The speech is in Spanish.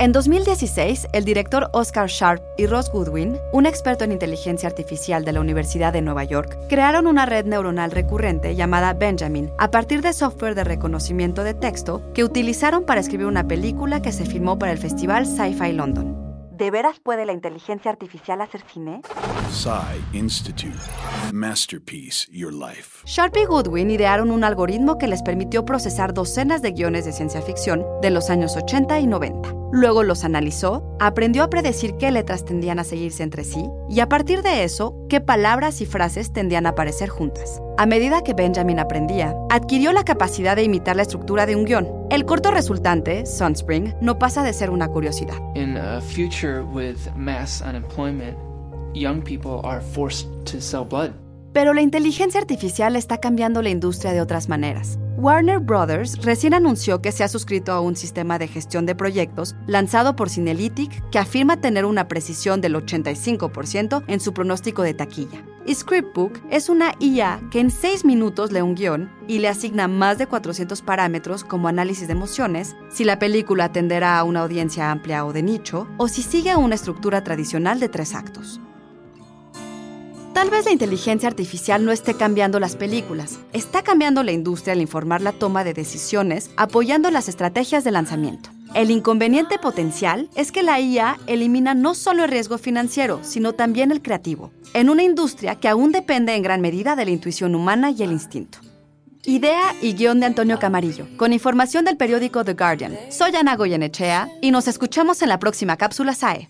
En 2016, el director Oscar Sharp y Ross Goodwin, un experto en inteligencia artificial de la Universidad de Nueva York, crearon una red neuronal recurrente llamada Benjamin a partir de software de reconocimiento de texto que utilizaron para escribir una película que se filmó para el Festival Sci-Fi London. ¿De veras puede la inteligencia artificial hacer cine? Sci Institute. Masterpiece Your Life. Sharp y Goodwin idearon un algoritmo que les permitió procesar docenas de guiones de ciencia ficción de los años 80 y 90. Luego los analizó, aprendió a predecir qué letras tendían a seguirse entre sí y a partir de eso, qué palabras y frases tendían a aparecer juntas. A medida que Benjamin aprendía, adquirió la capacidad de imitar la estructura de un guion. El corto resultante, Sunspring, no pasa de ser una curiosidad. In a future with mass unemployment, young people are forced to sell blood. Pero la inteligencia artificial está cambiando la industria de otras maneras. Warner Brothers recién anunció que se ha suscrito a un sistema de gestión de proyectos lanzado por Cinelytic que afirma tener una precisión del 85% en su pronóstico de taquilla. Scriptbook es una IA que en 6 minutos lee un guion y le asigna más de 400 parámetros como análisis de emociones, si la película atenderá a una audiencia amplia o de nicho, o si sigue una estructura tradicional de tres actos. Tal vez la inteligencia artificial no esté cambiando las películas, está cambiando la industria al informar la toma de decisiones, apoyando las estrategias de lanzamiento. El inconveniente potencial es que la IA elimina no solo el riesgo financiero, sino también el creativo, en una industria que aún depende en gran medida de la intuición humana y el instinto. Idea y guion de Antonio Camarillo, con información del periódico The Guardian. Soy Ana Goyenechea y nos escuchamos en la próxima cápsula SAE.